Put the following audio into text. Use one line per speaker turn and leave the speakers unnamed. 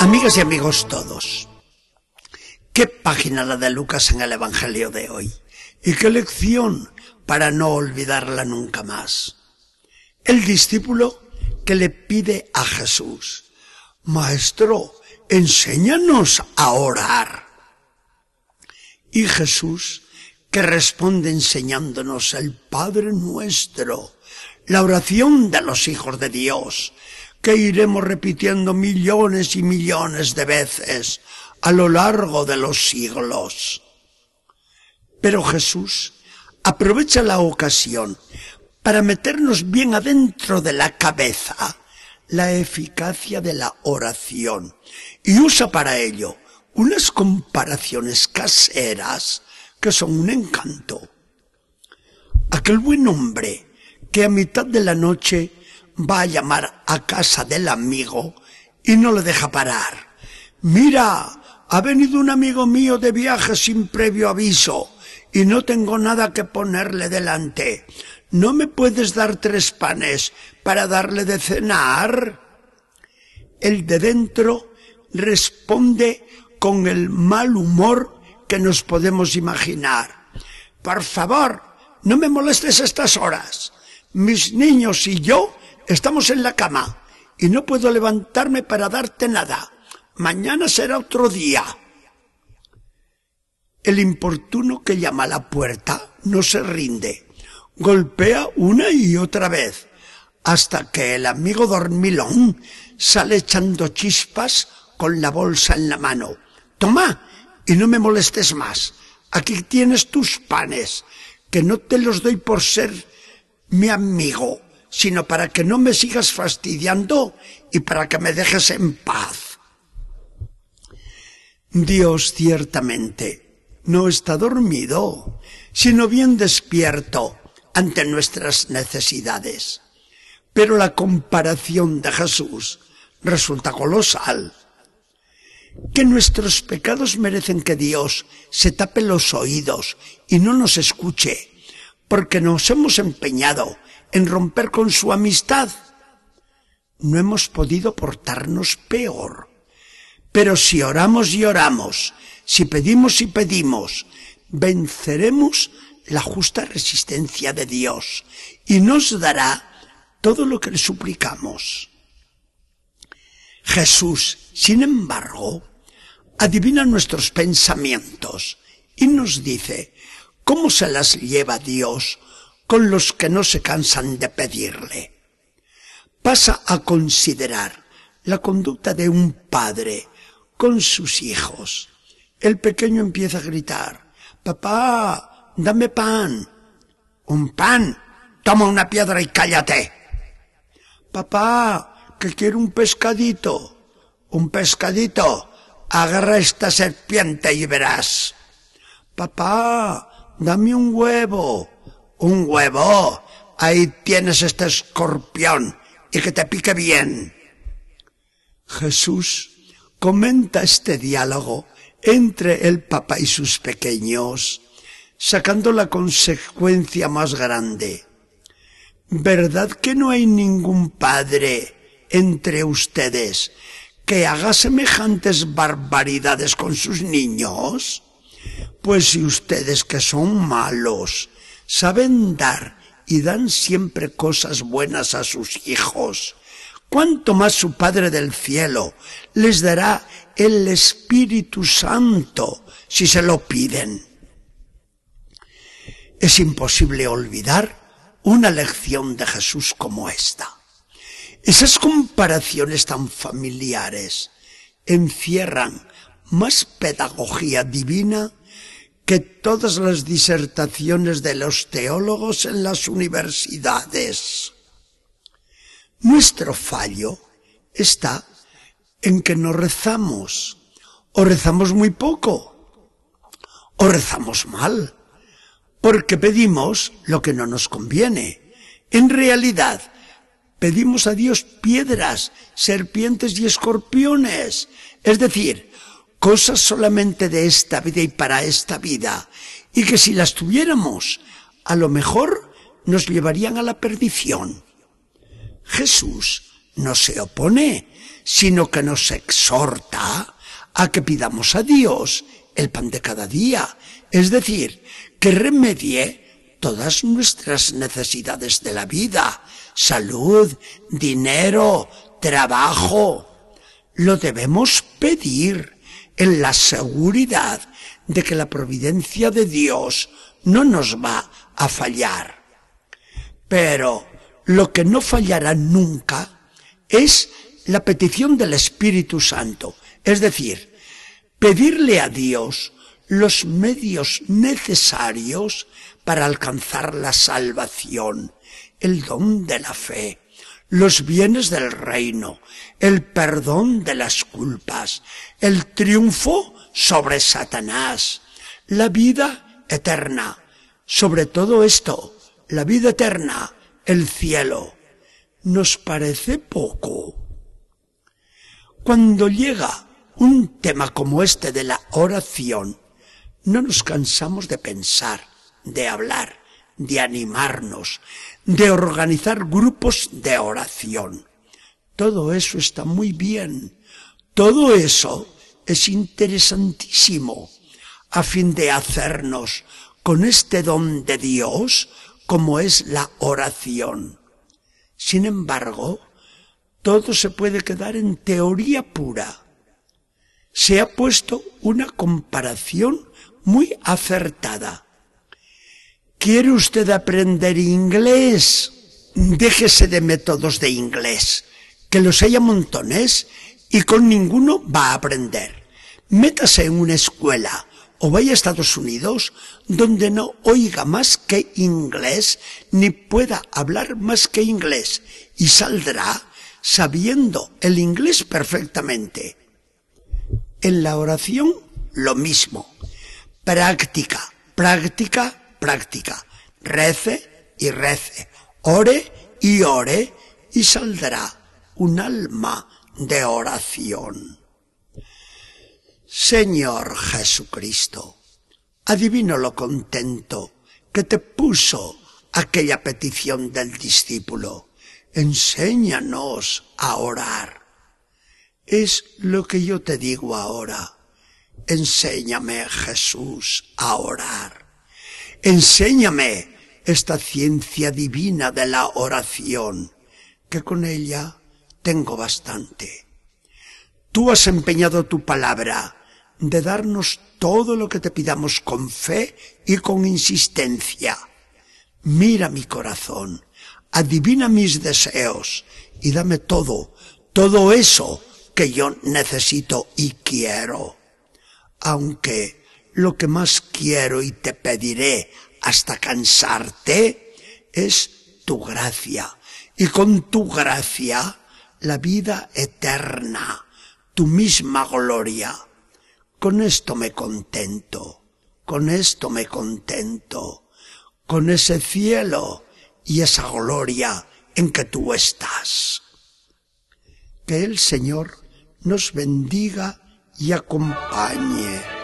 Amigas y amigos todos, qué página la de Lucas en el Evangelio de hoy y qué lección para no olvidarla nunca más. El discípulo que le pide a Jesús, Maestro, enséñanos a orar. Y Jesús que responde enseñándonos el Padre nuestro, la oración de los hijos de Dios, que iremos repitiendo millones y millones de veces a lo largo de los siglos. Pero Jesús aprovecha la ocasión para meternos bien adentro de la cabeza la eficacia de la oración y usa para ello unas comparaciones caseras que son un encanto. Aquel buen hombre que a mitad de la noche va a llamar a casa del amigo y no le deja parar. Mira, ha venido un amigo mío de viaje sin previo aviso y no tengo nada que ponerle delante. ¿No me puedes dar tres panes para darle de cenar? El de dentro responde con el mal humor que nos podemos imaginar. Por favor, no me molestes estas horas. Mis niños y yo estamos en la cama y no puedo levantarme para darte nada. Mañana será otro día. El importuno que llama a la puerta no se rinde. Golpea una y otra vez hasta que el amigo dormilón sale echando chispas con la bolsa en la mano. Toma y no me molestes más. Aquí tienes tus panes, que no te los doy por ser mi amigo, sino para que no me sigas fastidiando y para que me dejes en paz. Dios ciertamente no está dormido, sino bien despierto ante nuestras necesidades. Pero la comparación de Jesús resulta colosal. Que nuestros pecados merecen que Dios se tape los oídos y no nos escuche, porque nos hemos empeñado en romper con su amistad. No hemos podido portarnos peor. Pero si oramos y oramos, si pedimos y pedimos, venceremos la justa resistencia de Dios y nos dará todo lo que le suplicamos. Jesús, sin embargo, adivina nuestros pensamientos y nos dice cómo se las lleva Dios con los que no se cansan de pedirle. Pasa a considerar la conducta de un padre con sus hijos. El pequeño empieza a gritar, papá, dame pan. Un pan. Toma una piedra y cállate. Papá, que quiero un pescadito. Un pescadito. Agarra esta serpiente y verás. Papá, dame un huevo. Un huevo. Ahí tienes este escorpión y que te pique bien. Jesús comenta este diálogo entre el papá y sus pequeños, sacando la consecuencia más grande. ¿Verdad que no hay ningún padre entre ustedes que haga semejantes barbaridades con sus niños? Pues si ustedes que son malos saben dar y dan siempre cosas buenas a sus hijos, cuánto más su Padre del cielo les dará el Espíritu Santo si se lo piden. Es imposible olvidar una lección de Jesús como esta. Esas comparaciones tan familiares encierran más pedagogía divina que todas las disertaciones de los teólogos en las universidades. Nuestro fallo está en que no rezamos, o rezamos muy poco, o rezamos mal, porque pedimos lo que no nos conviene. En realidad, pedimos a Dios piedras, serpientes y escorpiones, es decir, cosas solamente de esta vida y para esta vida, y que si las tuviéramos, a lo mejor nos llevarían a la perdición. Jesús no se opone, sino que nos exhorta a que pidamos a Dios el pan de cada día, es decir, que remedie todas nuestras necesidades de la vida, salud, dinero, trabajo. Lo debemos pedir en la seguridad de que la providencia de Dios no nos va a fallar. Pero lo que no fallará nunca es la petición del Espíritu Santo, es decir, pedirle a Dios los medios necesarios para alcanzar la salvación, el don de la fe, los bienes del reino, el perdón de las culpas, el triunfo sobre Satanás, la vida eterna. Sobre todo esto, la vida eterna, el cielo, nos parece poco. Cuando llega un tema como este de la oración, no nos cansamos de pensar, de hablar, de animarnos, de organizar grupos de oración. Todo eso está muy bien. Todo eso es interesantísimo a fin de hacernos con este don de Dios como es la oración. Sin embargo, todo se puede quedar en teoría pura. Se ha puesto una comparación muy acertada. ¿Quiere usted aprender inglés? Déjese de métodos de inglés, que los haya montones y con ninguno va a aprender. Métase en una escuela o vaya a Estados Unidos donde no oiga más que inglés ni pueda hablar más que inglés y saldrá sabiendo el inglés perfectamente. En la oración lo mismo. Práctica, práctica, práctica. Rece y rece. Ore y ore y saldrá un alma de oración. Señor Jesucristo, adivino lo contento que te puso aquella petición del discípulo. Enséñanos a orar. Es lo que yo te digo ahora. Enséñame, Jesús, a orar. Enséñame esta ciencia divina de la oración, que con ella tengo bastante. Tú has empeñado tu palabra de darnos todo lo que te pidamos con fe y con insistencia. Mira mi corazón, adivina mis deseos y dame todo, todo eso que yo necesito y quiero. Aunque lo que más quiero y te pediré hasta cansarte es tu gracia. Y con tu gracia, la vida eterna, tu misma gloria. Con esto me contento, con esto me contento, con ese cielo y esa gloria en que tú estás. Que el Señor nos bendiga y acompañe.